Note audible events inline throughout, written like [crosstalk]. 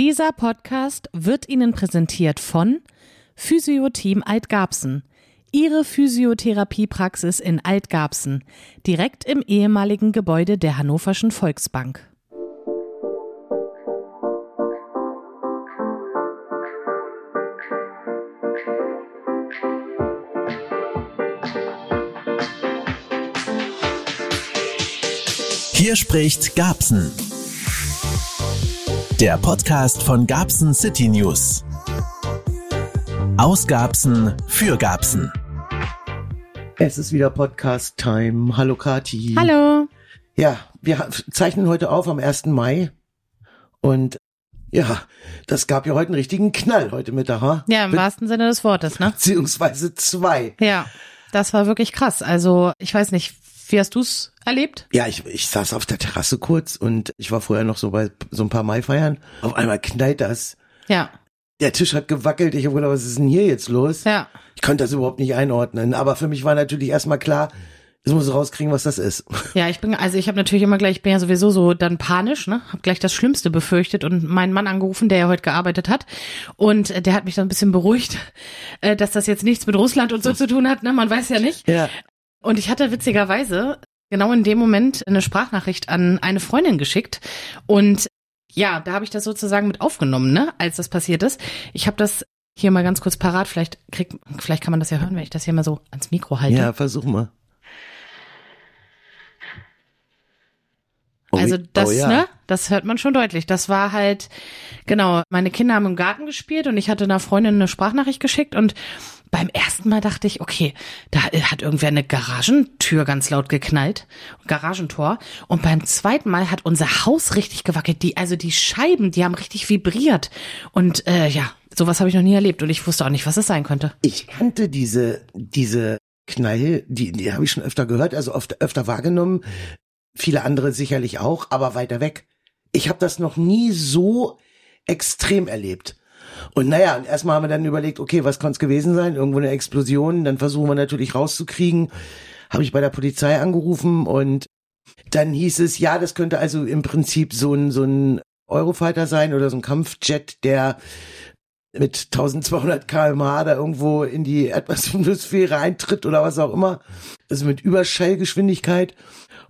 Dieser Podcast wird Ihnen präsentiert von Physioteam Altgabsen. Ihre Physiotherapiepraxis in Altgabsen, direkt im ehemaligen Gebäude der Hannoverschen Volksbank. Hier spricht Gabsen. Der Podcast von Gabsen City News. Aus Gabsen für Gabsen. Es ist wieder Podcast-Time. Hallo Kati. Hallo. Ja, wir zeichnen heute auf am 1. Mai. Und ja, das gab ja heute einen richtigen Knall heute Mittag. Ha? Ja, im Be wahrsten Sinne des Wortes, ne? [laughs] Beziehungsweise zwei. Ja, das war wirklich krass. Also, ich weiß nicht, wie hast du's erlebt? Ja, ich, ich saß auf der Terrasse kurz und ich war vorher noch so bei so ein paar Maifeiern. Auf einmal knallt das. Ja, Der Tisch hat gewackelt. Ich habe gedacht, was ist denn hier jetzt los? ja. Ich konnte das überhaupt nicht einordnen. Aber für mich war natürlich erstmal klar, ich muss rauskriegen, was das ist. [laughs] Ja, ich bin, also ich habe natürlich immer gleich, ich bin ja sowieso so dann panisch, ne? Hab gleich das Schlimmste befürchtet und meinen Mann angerufen, der ja heute gearbeitet hat. Und äh, der hat mich dann ein bisschen beruhigt, [laughs] äh, dass das jetzt nichts mit Russland und so zu tun hat, ne? Man weiß ja nicht. Ja. Und ich hatte witzigerweise genau in dem Moment eine Sprachnachricht an eine Freundin geschickt. Und ja, da habe ich das sozusagen mit aufgenommen, ne, als das passiert ist. Ich habe das hier mal ganz kurz parat. Vielleicht krieg, vielleicht kann man das ja hören, wenn ich das hier mal so ans Mikro halte. Ja, versuch mal. Oh, Also das, oh ja. ne, das hört man schon deutlich. Das war halt, genau, meine Kinder haben im Garten gespielt und ich hatte einer Freundin eine Sprachnachricht geschickt und beim ersten Mal dachte ich, okay, da hat irgendwer eine Garagentür ganz laut geknallt, Garagentor. Und beim zweiten Mal hat unser Haus richtig gewackelt. Die, also die Scheiben, die haben richtig vibriert. Und äh, ja, sowas habe ich noch nie erlebt und ich wusste auch nicht, was es sein könnte. Ich kannte diese, diese Knall, die, die habe ich schon öfter gehört, also oft, öfter wahrgenommen. Viele andere sicherlich auch, aber weiter weg. Ich habe das noch nie so extrem erlebt. Und naja, erstmal haben wir dann überlegt, okay, was konnte es gewesen sein? Irgendwo eine Explosion. Dann versuchen wir natürlich rauszukriegen. Habe ich bei der Polizei angerufen und dann hieß es, ja, das könnte also im Prinzip so ein, so ein Eurofighter sein oder so ein Kampfjet, der mit 1200 kmh da irgendwo in die Erdbeersphäre eintritt oder was auch immer. Also mit Überschallgeschwindigkeit.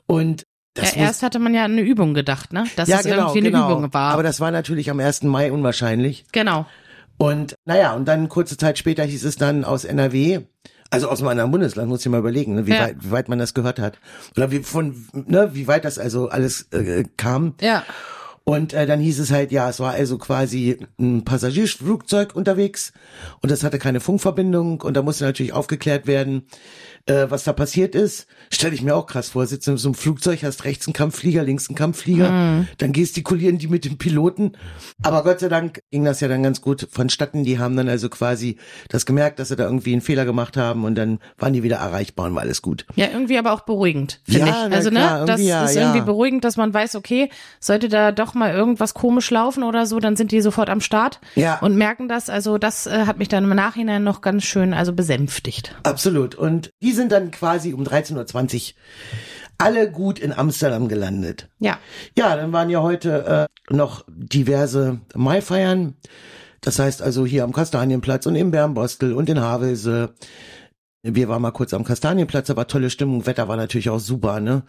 Und das ja, erst hatte man ja an eine Übung gedacht, ne? Dass ja, es genau, irgendwie genau. eine Übung war. Aber das war natürlich am 1. Mai unwahrscheinlich. genau. Und naja, und dann kurze Zeit später hieß es dann aus NRW, also aus meinem Bundesland, muss ich mal überlegen, ne, wie, Ja. weit, wie weit man das gehört hat. Oder wie von, ne, wie weit das also alles äh, kam. Ja. Und äh, dann hieß es halt, ja, es war also quasi ein Passagierflugzeug unterwegs und das hatte keine Funkverbindung und da musste natürlich aufgeklärt werden, äh, was da passiert ist. Stell ich mir auch krass vor, sitzt in so einem Flugzeug, hast rechts einen Kampfflieger, links einen Kampfflieger, dann gestikulieren die mit dem Piloten. Aber Gott sei Dank ging das ja dann ganz gut vonstatten. Die haben dann also quasi das gemerkt, dass sie da irgendwie einen Fehler gemacht haben und dann waren die wieder erreichbar und war alles gut. Ja, irgendwie aber auch beruhigend, finde Ja, ich. Also, klar, ne, das ja, ist ja. irgendwie beruhigend, dass man weiß, okay, sollte da doch mal irgendwas komisch laufen oder so, dann sind die sofort am Start Ja. und merken das. Also, das äh, hat mich dann im Nachhinein noch ganz schön, also besänftigt. Absolut. Und die sind dann quasi um 13.20 Uhr alle gut in Amsterdam gelandet. Ja. Ja, dann waren ja heute äh, noch diverse Maifeiern. Das heißt also hier am Kastanienplatz und im Bernbostel und in Havelse. Wir waren mal kurz am Kastanienplatz, war tolle Stimmung, Wetter war natürlich auch super, ne?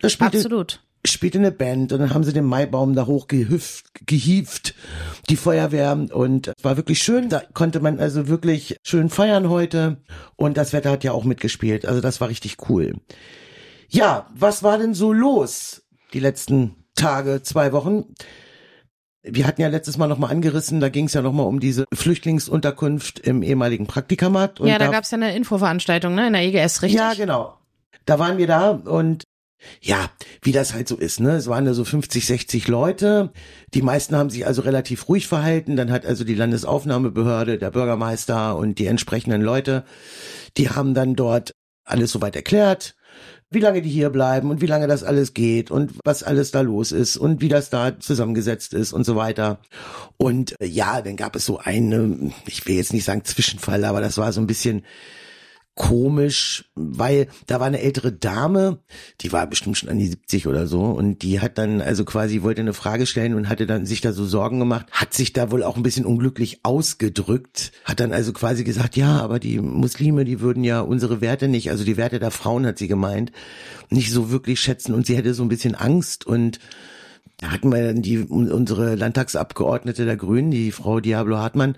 Da spielte, Absolut. Spielte eine Band und dann haben sie den Maibaum da hochgehüpft, gehievt, die Feuerwehr und es war wirklich schön. Da konnte man also wirklich schön feiern heute und das Wetter hat ja auch mitgespielt, also das war richtig cool. Ja, was war denn so los die letzten Tage, zwei Wochen? Wir hatten ja letztes Mal nochmal angerissen, da ging es ja nochmal um diese Flüchtlingsunterkunft im ehemaligen Praktikamat. Und ja, da da gab's ja eine Infoveranstaltung, ne, in der EGS, richtig? ja, genau. Da waren wir da und ja, wie das halt so ist, ne? Es waren da so 50, 60 Leute. Die meisten haben sich also relativ ruhig verhalten. Dann hat also die Landesaufnahmebehörde, der Bürgermeister und die entsprechenden Leute, die haben dann dort alles soweit erklärt, wie lange die hier bleiben und wie lange das alles geht und was alles da los ist und wie das da zusammengesetzt ist und so weiter. Und äh, ja, dann gab es so einen, ich will jetzt nicht sagen Zwischenfall, aber das war so ein bisschen komisch, weil da war eine ältere Dame, die war bestimmt schon an die 70 oder so und die hat dann also quasi wollte eine Frage stellen und hatte dann sich da so Sorgen gemacht, hat sich da wohl auch ein bisschen unglücklich ausgedrückt, hat dann also quasi gesagt, ja, aber die Muslime, die würden ja unsere Werte nicht, also die Werte der Frauen hat sie gemeint, nicht so wirklich schätzen und sie hätte so ein bisschen Angst und da hatten wir dann die unsere Landtagsabgeordnete der Grünen, die Frau Diablo Hartmann,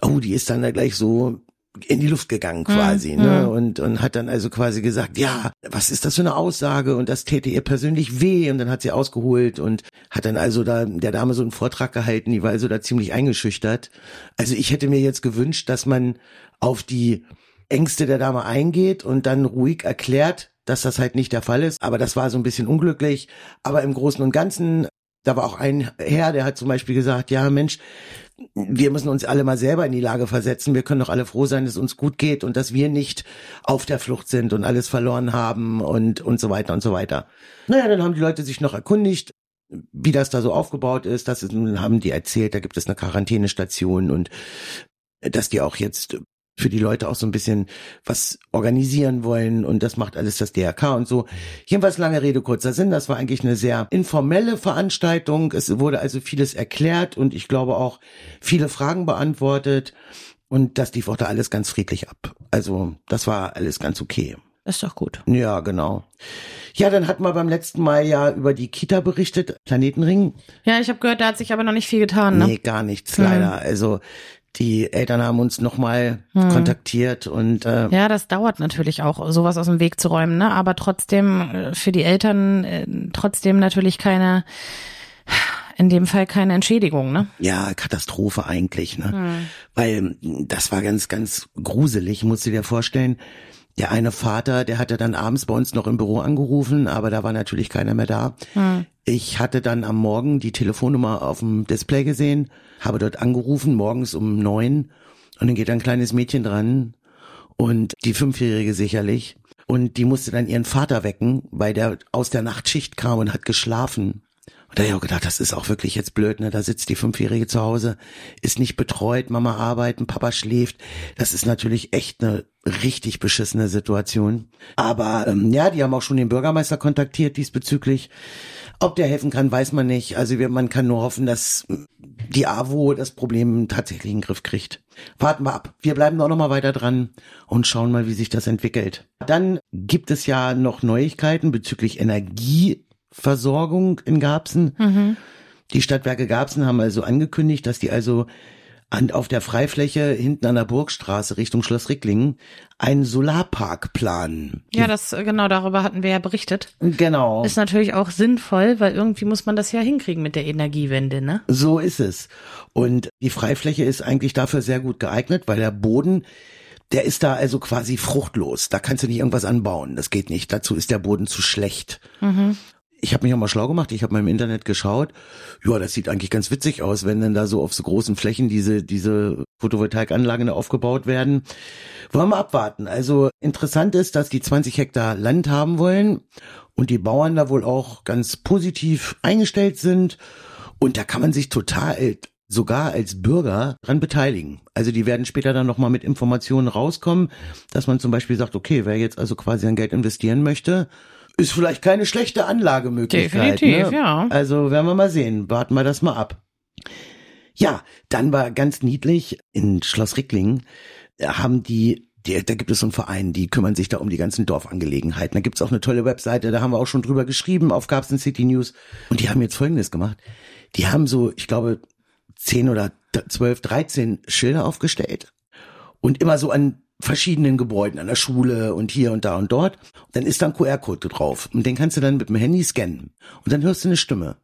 oh, die ist dann da gleich so in die Luft gegangen quasi, Mhm. ne? Und, und hat dann also quasi gesagt, ja, was ist das für eine Aussage? Und das täte ihr persönlich weh. Und dann hat sie ausgeholt und hat dann also da der Dame so einen Vortrag gehalten, die war also da ziemlich eingeschüchtert. Also ich hätte mir jetzt gewünscht, dass man auf die Ängste der Dame eingeht und dann ruhig erklärt, dass das halt nicht der Fall ist. Aber das war so ein bisschen unglücklich. Aber im Großen und Ganzen, da war auch ein Herr, der hat zum Beispiel gesagt, ja Mensch, wir müssen uns alle mal selber in die Lage versetzen. Wir können doch alle froh sein, dass es uns gut geht und dass wir nicht auf der Flucht sind und alles verloren haben und, und so weiter und so weiter. Naja, dann haben die Leute sich noch erkundigt, wie das da so aufgebaut ist. Das haben die erzählt, da gibt es eine Quarantänestation und dass die auch jetzt für die Leute auch so ein bisschen was organisieren wollen und das macht alles das DRK und so. Jedenfalls lange Rede, kurzer Sinn. Das war eigentlich eine sehr informelle Veranstaltung. Es wurde also vieles erklärt und ich glaube auch viele Fragen beantwortet und das lief auch da alles ganz friedlich ab. Also das war alles ganz okay. Ist doch gut. Ja, genau. Ja, dann hatten wir beim letzten Mal ja über die Kita berichtet, Planetenring. Ja, ich habe gehört, da hat sich aber noch nicht viel getan, ne? Nee, gar nichts leider. Also die Eltern haben uns nochmal kontaktiert und äh, Ja, das dauert natürlich auch, sowas aus dem Weg zu räumen, ne? Aber trotzdem äh, für die Eltern äh, trotzdem natürlich keine, in dem Fall keine Entschädigung, ne? ja, Katastrophe eigentlich, ne? Weil mh, das war ganz, ganz gruselig, musst du dir vorstellen. Der eine Vater, der hatte dann abends bei uns noch im Büro angerufen, aber da war natürlich keiner mehr da. Ich hatte dann am Morgen die Telefonnummer auf dem Display gesehen, habe dort angerufen, morgens um neun, und dann geht ein kleines Mädchen dran und die Fünfjährige sicherlich. Und die musste dann ihren Vater wecken, weil der aus der Nachtschicht kam und hat geschlafen. Und da habe ich auch gedacht, das ist auch wirklich jetzt blöd, ne? Da sitzt die Fünfjährige zu Hause, ist nicht betreut, Mama arbeiten, Papa schläft. Das ist natürlich echt eine richtig beschissene Situation. Aber ähm, ja, die haben auch schon den Bürgermeister kontaktiert diesbezüglich. Ob der helfen kann, weiß man nicht. Also wir, man kann nur hoffen, dass die AWO das Problem tatsächlich in den Griff kriegt. Warten wir ab. Wir bleiben auch noch mal weiter dran und schauen mal, wie sich das entwickelt. Dann gibt es ja noch Neuigkeiten bezüglich Energieversorgung in Garbsen. Die Stadtwerke Garbsen haben also angekündigt, dass die also an, auf der Freifläche hinten an der Burgstraße Richtung Schloss Ricklingen einen Solarpark planen. Ja, das äh, genau darüber hatten wir ja berichtet. Genau. Ist natürlich auch sinnvoll, weil irgendwie muss man das ja hinkriegen mit der Energiewende, ne? So ist es. Und die Freifläche ist eigentlich dafür sehr gut geeignet, weil der Boden, der ist da also quasi fruchtlos. Da kannst du nicht irgendwas anbauen. Das geht nicht. Dazu ist der Boden zu schlecht. Ich habe mich auch mal schlau gemacht. Ich habe mal im Internet geschaut. Ja, das sieht eigentlich ganz witzig aus, wenn dann da so auf so großen Flächen diese diese Photovoltaikanlagen aufgebaut werden. Wollen wir abwarten. Also interessant ist, dass die 20 Hektar Land haben wollen und die Bauern da wohl auch ganz positiv eingestellt sind. Und da kann man sich total sogar als Bürger dran beteiligen. Also die werden später dann nochmal mit Informationen rauskommen, dass man zum Beispiel sagt, okay, wer jetzt also quasi sein Geld investieren möchte, ist vielleicht keine schlechte Anlagemöglichkeit. Definitiv, ne? ja. Also werden wir mal sehen. Warten wir das mal ab. Ja, dann war ganz niedlich in Schloss Ricklingen äh, haben die die, da gibt es so einen Verein, die kümmern sich da um die ganzen Dorfangelegenheiten. Da gibt's auch eine tolle Webseite, da haben wir auch schon drüber geschrieben auf Garbsen City News. Und die haben jetzt Folgendes gemacht. Die haben so, ich glaube, 10 oder 12, 13 Schilder aufgestellt und immer so an verschiedenen Gebäuden, an der Schule und hier und da und dort. Dann ist da ein QR-Code drauf und den kannst du dann mit dem Handy scannen und dann hörst du eine Stimme.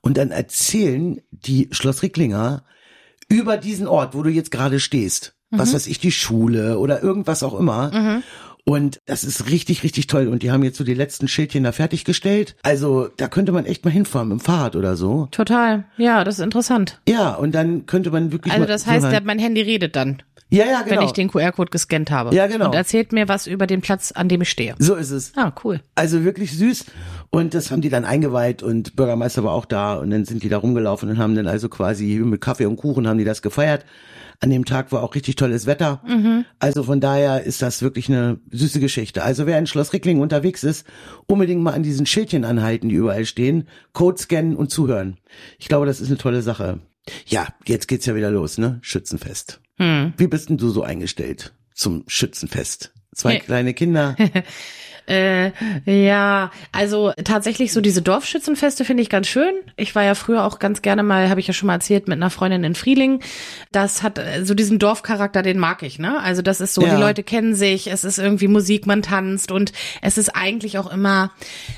Und dann erzählen die Schloss Ricklinger über diesen Ort, wo du jetzt gerade stehst. Was weiß ich, die Schule oder irgendwas auch immer. Und das ist richtig, richtig toll. Und die haben jetzt so die letzten Schildchen da fertiggestellt. Also da könnte man echt mal hinfahren mit dem Fahrrad oder so. Total. Ja, das ist interessant. Ja, und dann könnte man wirklich Also das heißt, rein- der, mein Handy redet dann, ja, ja, genau. wenn ich den QR-Code gescannt habe. Ja, genau. Und erzählt mir was über den Platz, an dem ich stehe. so ist es. Ah, cool. Also wirklich süß. Und das haben die dann eingeweiht und Bürgermeister war auch da und dann sind die da rumgelaufen und haben dann also quasi mit Kaffee und Kuchen haben die das gefeiert. An dem Tag war auch richtig tolles Wetter. Also von daher ist das wirklich eine süße Geschichte. Also wer in Schloss Rickling unterwegs ist, unbedingt mal an diesen Schildchen anhalten, die überall stehen, Code scannen und zuhören. Ich glaube, das ist eine tolle Sache. Ja, jetzt geht's ja wieder los, ne? Schützenfest. Wie bist denn du so eingestellt zum Schützenfest? Zwei Nee. kleine Kinder. [laughs] Äh, ja, also tatsächlich so diese Dorfschützenfeste finde ich ganz schön. Ich war ja früher auch ganz gerne mal, habe ich ja schon mal erzählt, mit einer Freundin in Frieling. Das hat äh, so diesen Dorfcharakter, den mag ich, ne? Also das ist so, Ja. die Leute kennen sich, es ist irgendwie Musik, man tanzt und es ist eigentlich auch immer,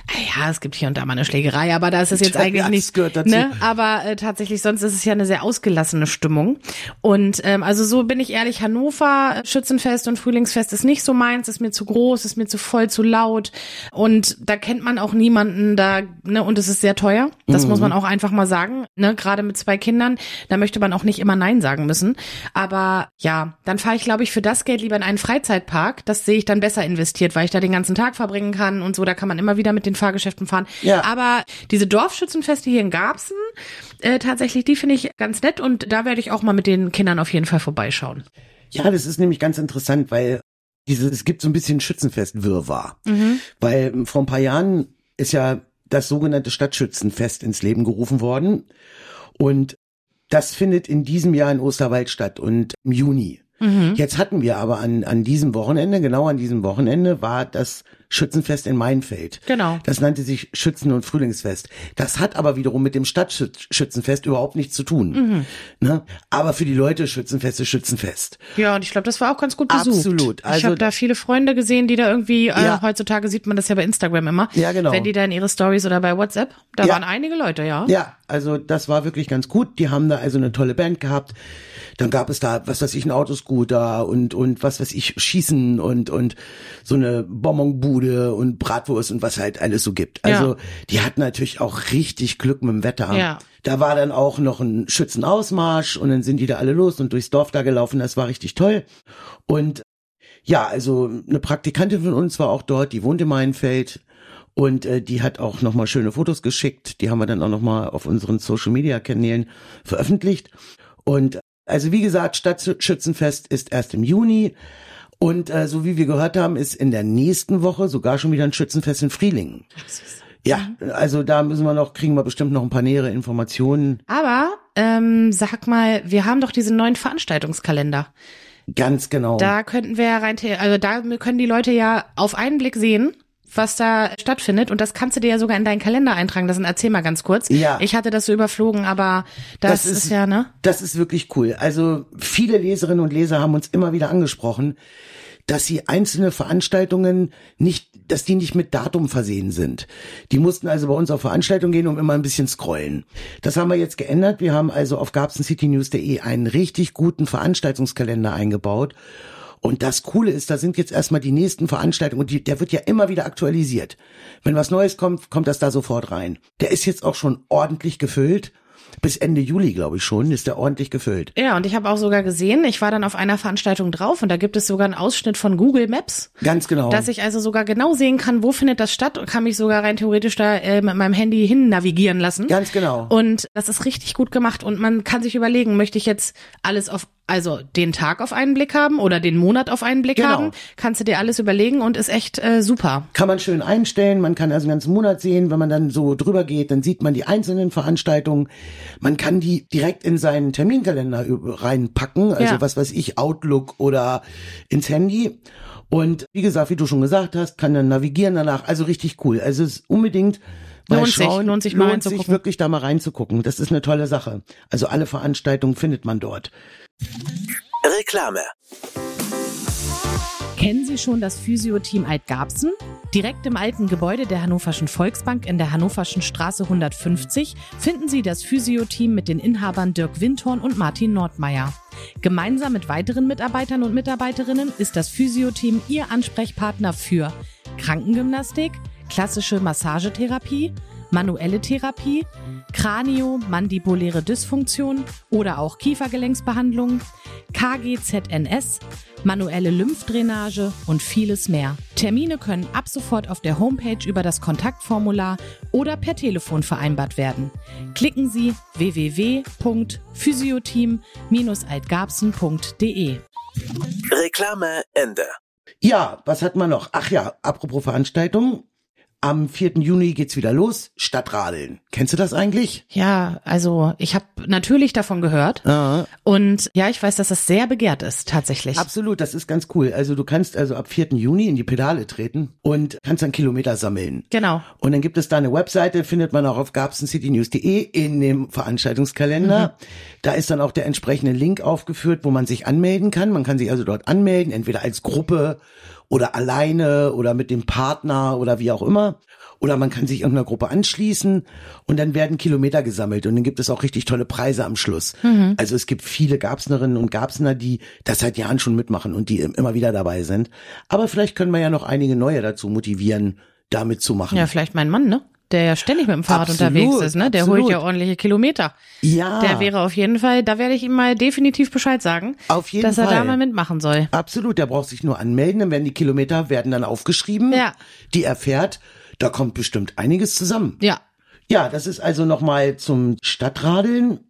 äh, ja, es gibt hier und da mal eine Schlägerei, aber da ist es jetzt Ja, eigentlich nicht, gehört dazu. ne? Aber äh, tatsächlich, sonst ist es ja eine sehr ausgelassene Stimmung. Und ähm, also so bin ich ehrlich, Hannover Schützenfest und Frühlingsfest ist nicht so meins, ist mir zu groß, ist mir zu voll, zu laut. Und da kennt man auch niemanden da, ne, und es ist sehr teuer. Das muss man auch einfach mal sagen, ne, gerade mit zwei Kindern, da möchte man auch nicht immer Nein sagen müssen. Aber ja, dann fahre ich, glaube ich, für das Geld lieber in einen Freizeitpark. Das sehe ich dann besser investiert, weil ich da den ganzen Tag verbringen kann und so. Da kann man immer wieder mit den Fahrgeschäften fahren. Ja. Aber diese Dorfschützenfeste hier in Garbsen, äh, tatsächlich, die finde ich ganz nett und da werde ich auch mal mit den Kindern auf jeden Fall vorbeischauen. Ja, das ist nämlich ganz interessant, weil diese, es gibt so ein bisschen Schützenfest-Wirrwarr. Weil ähm, vor ein paar Jahren ist ja das sogenannte Stadtschützenfest ins Leben gerufen worden. Und das findet in diesem Jahr in Osterwald statt und im Juni. Jetzt hatten wir aber an, an diesem Wochenende, genau an diesem Wochenende, war das Schützenfest in Mainfeld. Genau. Das nannte sich Schützen- und Frühlingsfest. Das hat aber wiederum mit dem Stadtschützenfest überhaupt nichts zu tun. Ne? Aber für die Leute Schützenfest ist Schützenfest. Ja, und ich glaube, das war auch ganz gut besucht. Absolut. ich Also- habe da viele Freunde gesehen, die da irgendwie, Ja. äh, heutzutage sieht man das ja bei Instagram immer. Ja, genau. Wenn die da in ihre Stories oder bei WhatsApp, da Ja. waren einige Leute, ja. Ja, also das war wirklich ganz gut. Die haben da also eine tolle Band gehabt. Dann gab es da, was weiß ich, ein Autoscooter und, und was weiß ich, Schießen und, und so eine Bonbonbude und Bratwurst und was halt alles so gibt. Also Ja. die hatten natürlich auch richtig Glück mit dem Wetter. Ja. Da war dann auch noch ein Schützenausmarsch und dann sind die da alle los und durchs Dorf da gelaufen. Das war richtig toll. Und ja, also eine Praktikantin von uns war auch dort, die wohnt in Mainfeld. Und äh, die hat auch nochmal schöne Fotos geschickt. Die haben wir dann auch nochmal auf unseren Social-Media-Kanälen veröffentlicht. Und also wie gesagt, Stadtschützenfest ist erst im Juni. Und äh, so wie wir gehört haben, ist in der nächsten Woche sogar schon wieder ein Schützenfest in Frielingen. Ja, also da müssen wir noch, kriegen wir bestimmt noch ein paar nähere Informationen. Aber, ähm, sag mal, wir haben doch diesen neuen Veranstaltungskalender. Ganz genau. Da könnten wir ja rein, also da können die Leute ja auf einen Blick sehen, was da stattfindet. Und das kannst du dir ja sogar in deinen Kalender eintragen. Das erzähl mal ganz kurz. Ja. Ich hatte das so überflogen, aber das, Das ist, ist- ja, ne? Das ist wirklich cool. Also viele Leserinnen und Leser haben uns immer wieder angesprochen, dass sie einzelne Veranstaltungen nicht, dass die nicht mit Datum versehen sind. Die mussten also bei uns auf Veranstaltungen gehen und immer ein bisschen scrollen. Das haben wir jetzt geändert. Wir haben also auf garbsencitynews.de einen richtig guten Veranstaltungskalender eingebaut. Und das Coole ist, da sind jetzt erstmal die nächsten Veranstaltungen und die, der wird ja immer wieder aktualisiert. Wenn was Neues kommt, kommt das da sofort rein. Der ist jetzt auch schon ordentlich gefüllt. Bis Ende Juli, glaube ich schon, ist der ordentlich gefüllt. Ja, und ich habe auch sogar gesehen, ich war dann auf einer Veranstaltung drauf und da gibt es sogar einen Ausschnitt von Google Maps, Ganz genau. dass ich also sogar genau sehen kann, wo findet das statt und kann mich sogar rein theoretisch da äh, mit meinem Handy hin navigieren lassen. Ganz genau. Und das ist richtig gut gemacht und man kann sich überlegen, möchte ich jetzt alles auf also den Tag auf einen Blick haben oder den Monat auf einen Blick Genau. haben, kannst du dir alles überlegen und ist echt äh, super. Kann man schön einstellen, man kann also den ganzen Monat sehen, wenn man dann so drüber geht, dann sieht man die einzelnen Veranstaltungen. Man kann die direkt in seinen Terminkalender reinpacken, also Ja. was weiß ich, Outlook oder ins Handy. Und wie gesagt, wie du schon gesagt hast, kann dann navigieren danach, also richtig cool. Also es ist unbedingt mal Lohnt sich, schauen, lohnt sich mal lohnt sich wirklich da mal reinzugucken. Das ist eine tolle Sache. Also alle Veranstaltungen findet man dort. Reklame. Kennen Sie schon das Physio-Team Altgarbsen? Direkt im alten Gebäude der Hannoverschen Volksbank in der Hannoverschen Straße 150 finden Sie das Physio-Team mit den Inhabern Dirk Windhorn und Martin Nordmeier. Gemeinsam mit weiteren Mitarbeitern und Mitarbeiterinnen ist das Physio-Team Ihr Ansprechpartner für Krankengymnastik, klassische Massagetherapie, manuelle Therapie, Kranio-mandibuläre Dysfunktion oder auch Kiefergelenksbehandlung, KGZNS, manuelle Lymphdrainage und vieles mehr. Termine können ab sofort auf der Homepage über das Kontaktformular oder per Telefon vereinbart werden. Klicken Sie www.physioteam-altgarbsen.de. Reklame Ende. Ja, was hat man noch? Ach ja, apropos Veranstaltungen. Am 4. Juni geht's wieder los. Stadtradeln. Kennst du das eigentlich? Ja, also ich habe natürlich davon gehört. Ja. Und ja, ich weiß, dass das sehr begehrt ist, tatsächlich. Absolut, das ist ganz cool. Also du kannst also ab 4. Juni in die Pedale treten und kannst dann Kilometer sammeln. Genau. Und dann gibt es da eine Webseite, findet man auch auf gabsencitynews.de in dem Veranstaltungskalender. Da ist dann auch der entsprechende Link aufgeführt, wo man sich anmelden kann. Man kann sich also dort anmelden, entweder als Gruppe oder alleine oder mit dem Partner oder wie auch immer. Oder man kann sich irgendeiner Gruppe anschließen und dann werden Kilometer gesammelt und dann gibt es auch richtig tolle Preise am Schluss. Also es gibt viele Gabsnerinnen und Gabsner, die das seit Jahren schon mitmachen und die immer wieder dabei sind. Aber vielleicht können wir ja noch einige neue dazu motivieren, da mitzumachen. Ja, vielleicht mein Mann, ne? Der ja ständig mit dem Fahrrad Absolut, unterwegs ist, ne? Der absolut. holt ja ordentliche Kilometer. Ja. Der wäre auf jeden Fall, da werde ich ihm mal definitiv Bescheid sagen, Auf jeden dass er da Fall. mal mitmachen soll. Absolut, der braucht sich nur anmelden, dann werden die Kilometer werden dann aufgeschrieben, Ja. die er fährt. Da kommt bestimmt einiges zusammen. Ja. Ja, das ist also nochmal zum Stadtradeln.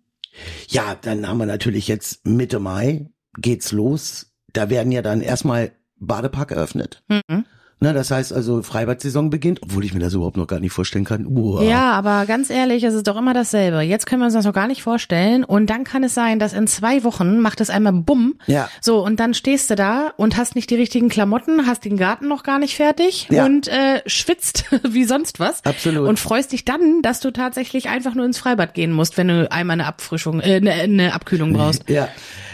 Ja, dann haben wir natürlich jetzt Mitte Mai geht's los. Da werden ja dann erstmal Badepark eröffnet. Mhm. Na, das heißt also Freibad-Saison beginnt, obwohl ich mir das überhaupt noch gar nicht vorstellen kann. Uah. Ja, aber ganz ehrlich, es ist doch immer dasselbe. Jetzt können wir uns das noch gar nicht vorstellen. Und dann kann es sein, dass in zwei Wochen macht es einmal Bumm. Ja. So, und dann stehst du da und hast nicht die richtigen Klamotten, hast den Garten noch gar nicht fertig Ja. und äh, schwitzt [laughs] wie sonst was. Absolut. Und freust dich dann, dass du tatsächlich einfach nur ins Freibad gehen musst, wenn du einmal eine Abfrischung, äh, eine, eine Abkühlung brauchst. [laughs] Ja,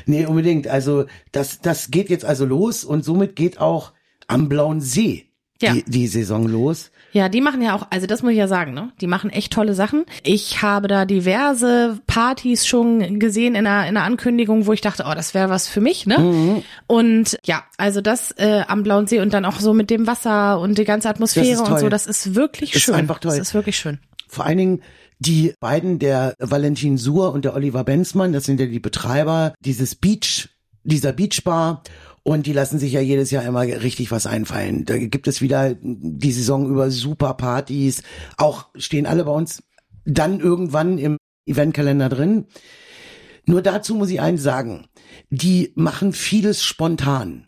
nee, unbedingt. Also das, das geht jetzt also los und somit geht auch am Blauen See Ja. die, die Saison los. Ja, die machen ja auch, also das muss ich ja sagen, ne? Die machen echt tolle Sachen. Ich habe da diverse Partys schon gesehen in einer, in einer Ankündigung, wo ich dachte, oh, das wäre was für mich, ne? Mhm. Und ja, also das äh, am Blauen See und dann auch so mit dem Wasser und die ganze Atmosphäre Das ist und so, das ist wirklich Ist schön. einfach toll. Das ist wirklich schön. Vor allen Dingen die beiden, der Valentin Suhr und der Oliver Benzmann, das sind ja die Betreiber dieses Beach, dieser Beachbar. Und die lassen sich ja jedes Jahr immer richtig was einfallen. Da gibt es wieder die Saison über super Partys. Auch stehen alle bei uns dann irgendwann im Eventkalender drin. Nur dazu muss ich eins sagen. Die machen vieles spontan.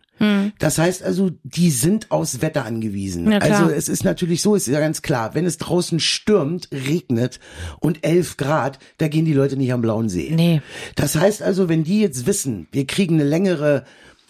Das heißt also, die sind aufs Wetter angewiesen. Ja, also es ist natürlich so, ist ja ganz klar, wenn es draußen stürmt, regnet und 11 Grad, da gehen die Leute nicht am blauen See. Nee. Das heißt also, wenn die jetzt wissen, wir kriegen eine längere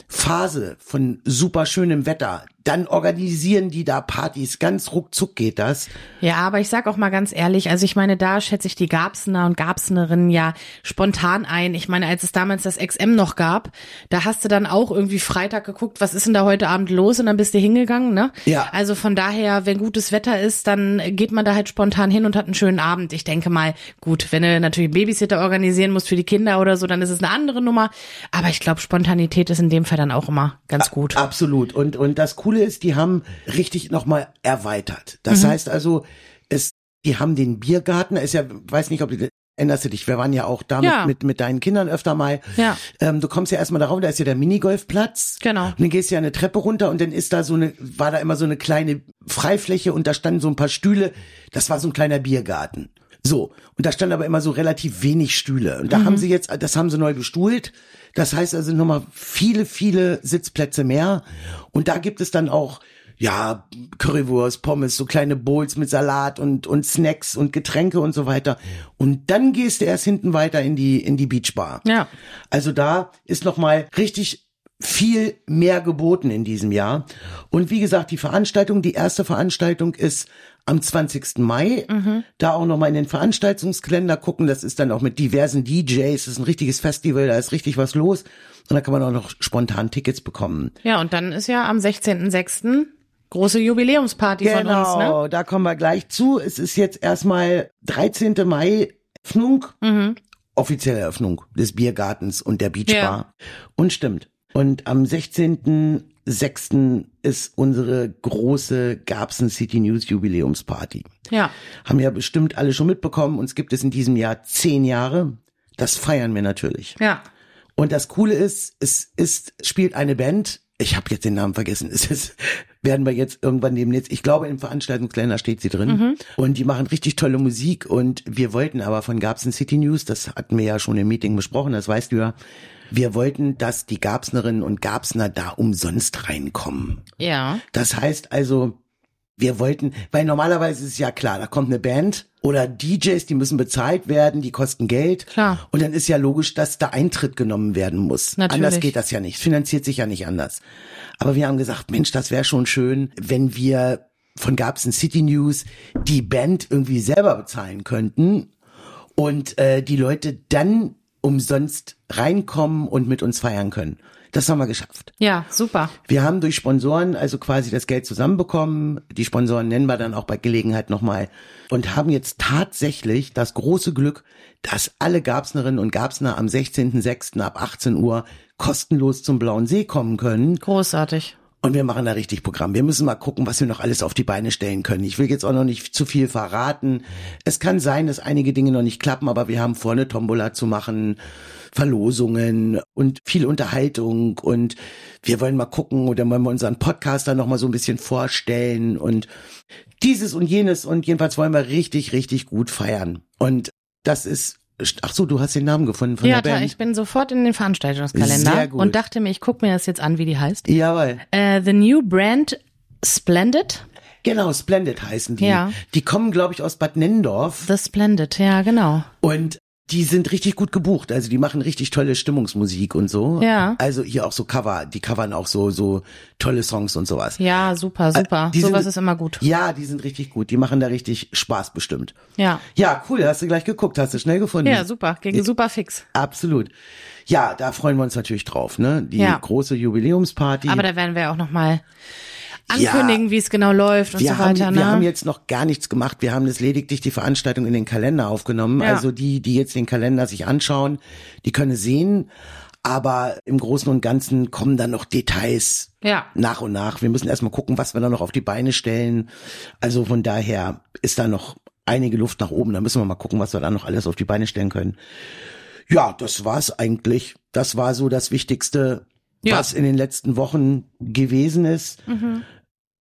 Phase von super schönem Wetter, dann organisieren die da Partys. Ganz ruckzuck geht das. Ja, aber ich sag auch mal ganz ehrlich, also ich meine, da schätze ich die Gabsener und Gabsenerinnen ja spontan ein. Ich meine, als es damals das XM noch gab, da hast du dann auch irgendwie Freitag geguckt, was ist denn da heute Abend los und dann bist du hingegangen, ne? Ja. Also von daher, wenn gutes Wetter ist, dann geht man da halt spontan hin und hat einen schönen Abend. Ich denke mal, gut, wenn du natürlich Babysitter organisieren musst für die Kinder oder so, dann ist es eine andere Nummer. Aber ich glaube, Spontanität ist in dem Fall dann auch immer ganz gut. Absolut. Und, und das Coole ist, die haben richtig nochmal erweitert. Das Mhm. heißt also, es, die haben den Biergarten, ist ja, weiß nicht, ob du, erinnerst du dich, wir waren ja auch da Ja. mit, mit, mit deinen Kindern öfter mal. Ja. Ähm, du kommst ja erstmal darauf, da ist ja der Minigolfplatz. Genau. Und dann gehst du ja eine Treppe runter und dann ist da so eine, war da immer so eine kleine Freifläche und da standen so ein paar Stühle. Das war so ein kleiner Biergarten. So. Und da standen aber immer so relativ wenig Stühle. Und da haben sie jetzt, das haben sie neu bestuhlt. Das heißt also nochmal viele, viele Sitzplätze mehr. Und da gibt es dann auch, ja, Currywurst, Pommes, so kleine Bowls mit Salat und, und Snacks und Getränke und so weiter. Und dann gehst du erst hinten weiter in die, in die Beachbar. Ja. Also da ist noch mal richtig viel mehr geboten in diesem Jahr. Und wie gesagt, die Veranstaltung, die erste Veranstaltung ist am 20. Mai. Da auch nochmal in den Veranstaltungskalender gucken. Das ist dann auch mit diversen DJs. Das ist ein richtiges Festival, da ist richtig was los. Und da kann man auch noch spontan Tickets bekommen. Ja, und dann ist ja am 16.06. große Jubiläumsparty von uns, ne? Genau, da kommen wir gleich zu. Es ist jetzt erstmal 13. Mai Eröffnung, Mhm. offizielle Eröffnung des Biergartens und der Beachbar. Ja. Und stimmt. Und am 16.06. ist unsere große Garbsen City News Jubiläumsparty. Ja. Haben ja bestimmt alle schon mitbekommen. Uns gibt es in diesem Jahr zehn Jahre. Das feiern wir natürlich. Ja. Und das Coole ist, es ist, spielt eine Band. Ich habe jetzt den Namen vergessen. [laughs] Es ist, werden wir jetzt irgendwann neben jetzt. Ich glaube, im Veranstaltungskalender steht sie drin. Und die machen richtig tolle Musik. Und wir wollten aber von Garbsen City News, das hatten wir ja schon im Meeting besprochen, das weißt du ja. Wir wollten, dass die Garbsnerinnen und Garbsner da umsonst reinkommen. Ja. Das heißt also, wir wollten, weil normalerweise ist es ja klar, da kommt eine Band oder DJs, die müssen bezahlt werden, die kosten Geld. Klar. Und dann ist ja logisch, dass da Eintritt genommen werden muss. Natürlich. Anders geht das ja nicht. Finanziert sich ja nicht anders. Aber wir haben gesagt, Mensch, das wäre schon schön, wenn wir von Gabsen City News die Band irgendwie selber bezahlen könnten und äh, die Leute dann umsonst reinkommen und mit uns feiern können. Das haben wir geschafft. Ja, super. Wir haben durch Sponsoren also quasi das Geld zusammenbekommen. Die Sponsoren nennen wir dann auch bei Gelegenheit nochmal und haben jetzt tatsächlich das große Glück, dass alle Gabsnerinnen und Gabsner am 16.06. ab 18 Uhr kostenlos zum Blauen See kommen können. Großartig. Und wir machen da richtig Programm. Wir müssen mal gucken, was wir noch alles auf die Beine stellen können. Ich will jetzt auch noch nicht zu viel verraten. Es kann sein, dass einige Dinge noch nicht klappen, aber wir haben vor, eine Tombola zu machen, Verlosungen und viel Unterhaltung und wir wollen mal gucken oder wollen wir unseren Podcast dann noch mal so ein bisschen vorstellen und dieses und jenes und jedenfalls wollen wir richtig, richtig gut feiern. Und das ist, ach so, du hast den Namen gefunden von Ja, der Band. ich bin sofort in den Veranstaltungskalender Sehr gut. und dachte mir, ich gucke mir das jetzt an, wie die heißt. Jawohl. Äh, the New Brand Splendid. Genau, Splendid heißen die. Ja. Die kommen, glaube ich, aus Bad Nennendorf. The Splendid, ja, genau. Und die sind richtig gut gebucht. Also die machen richtig tolle Stimmungsmusik und so. Ja. Also hier auch so Cover. Die covern auch so, so tolle Songs und sowas. Ja, super, super. Äh, die Sowas sind- ist immer gut. Ja, die sind richtig gut. Die machen da richtig Spaß bestimmt. Ja. Ja, cool. Hast du gleich geguckt. Hast du schnell gefunden. Ja, super. Ging super fix. Absolut. Ja, da freuen wir uns natürlich drauf, ne? Die Ja. große Jubiläumsparty. Aber da werden wir auch noch mal Ja. ankündigen, wie es genau läuft und wir, so weiter. haben, ne? wir haben jetzt noch gar nichts gemacht. Wir haben das lediglich die Veranstaltung in den Kalender aufgenommen. Ja. Also die, die jetzt den Kalender sich anschauen, die können sehen. Aber im Großen und Ganzen kommen dann noch Details Ja. nach und nach. Wir müssen erstmal gucken, was wir da noch auf die Beine stellen. Also von daher ist da noch einige Luft nach oben. Da müssen wir mal gucken, was wir da noch alles auf die Beine stellen können. Ja, das war's eigentlich. Das war so das Wichtigste, Ja. was in den letzten Wochen gewesen ist. Mhm.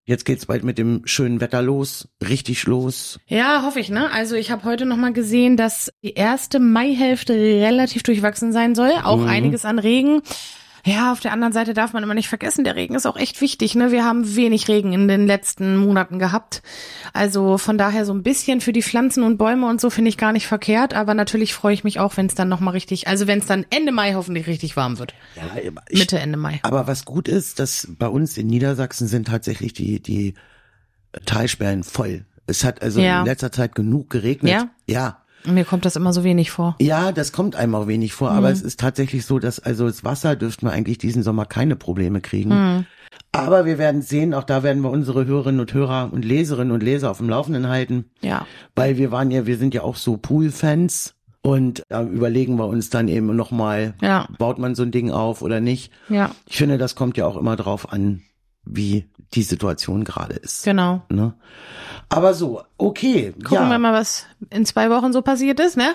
Jetzt geht's bald mit dem schönen Wetter los, richtig los. Ja, hoffe ich, ne? Also ich habe heute noch mal gesehen, dass die erste Maihälfte relativ durchwachsen sein soll. Auch Mhm. einiges an Regen. Ja, auf der anderen Seite darf man immer nicht vergessen, der Regen ist auch echt wichtig, ne? Wir haben wenig Regen in den letzten Monaten gehabt. Also von daher so ein bisschen für die Pflanzen und Bäume und so finde ich gar nicht verkehrt, aber natürlich freue ich mich auch, wenn es dann noch mal richtig, also wenn es dann Ende Mai hoffentlich richtig warm wird. Ja, ich, Mitte Ende Mai. Aber was gut ist, dass bei uns in Niedersachsen sind tatsächlich die, die Talsperren voll. Es hat also Ja. in letzter Zeit genug geregnet. Ja? Ja. Mir kommt das immer so wenig vor. Ja, das kommt einem auch wenig vor, Mhm. aber es ist tatsächlich so, dass also das Wasser dürften wir eigentlich diesen Sommer keine Probleme kriegen. Mhm. Aber wir werden sehen, auch da werden wir unsere Hörerinnen und Hörer und Leserinnen und Leser auf dem Laufenden halten, Ja. weil wir waren ja, wir sind ja auch so Pool-Fans und da überlegen wir uns dann eben nochmal, Ja. baut man so ein Ding auf oder nicht. Ja, Ich finde, das kommt ja auch immer drauf an, wie die Situation gerade ist. genau. Ne? Aber so, okay. Gucken ja, wir mal, was in zwei Wochen so passiert ist, ne?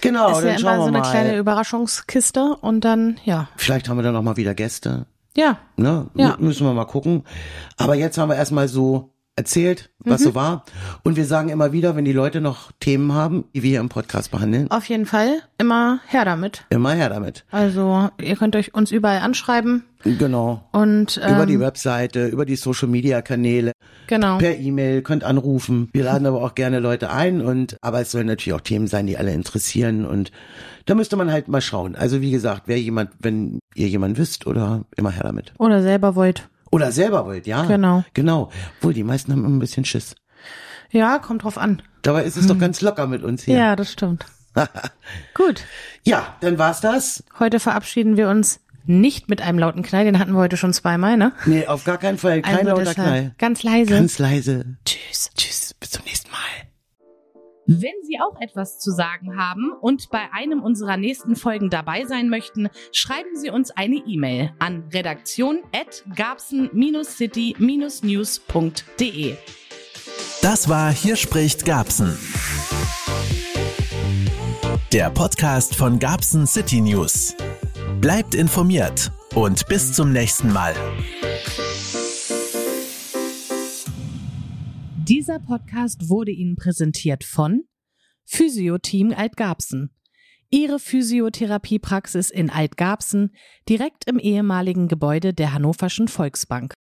genau, ist ja dann immer schauen so eine mal. kleine Überraschungskiste und dann, ja. Vielleicht haben wir dann noch mal wieder Gäste. Ja, Ne? Ja. Müssen wir mal gucken. Aber jetzt haben wir erstmal so erzählt, was Mhm. so war. Und wir sagen immer wieder, wenn die Leute noch Themen haben, die wir hier im Podcast behandeln, auf jeden Fall immer her damit. immer her damit. Also, ihr könnt euch uns überall anschreiben Genau. und ähm, über die Webseite, über die Social Media Kanäle, genau. per E-Mail, könnt anrufen. Wir laden aber auch gerne Leute ein und, aber es sollen natürlich auch Themen sein, die alle interessieren und da müsste man halt mal schauen. Also wie gesagt, wer jemand, wenn ihr jemand wisst oder immer her damit. Oder selber wollt. Oder selber wollt, ja. Genau. Genau. Obwohl, die meisten haben immer ein bisschen Schiss. Ja, kommt drauf an. Dabei ist es doch ganz locker mit uns hier. Ja, das stimmt. [laughs] Gut. Ja, dann war's das. Heute verabschieden wir uns nicht mit einem lauten Knall, den hatten wir heute schon zweimal, ne? Nee, auf gar keinen Fall. Kein Also lauter Knall. Ganz leise. Ganz leise. Tschüss. Tschüss, Wenn Sie auch etwas zu sagen haben und bei einem unserer nächsten Folgen dabei sein möchten, schreiben Sie uns eine E-Mail an redaktion@garbsen-city-news.de. Das war Hier spricht Gabsen. Der Podcast von Gabsen City News. Bleibt informiert und bis zum nächsten Mal. Dieser Podcast wurde Ihnen präsentiert von Physioteam Altgarbsen. Ihre Physiotherapiepraxis in Altgarbsen, direkt im ehemaligen Gebäude der Hannoverschen Volksbank.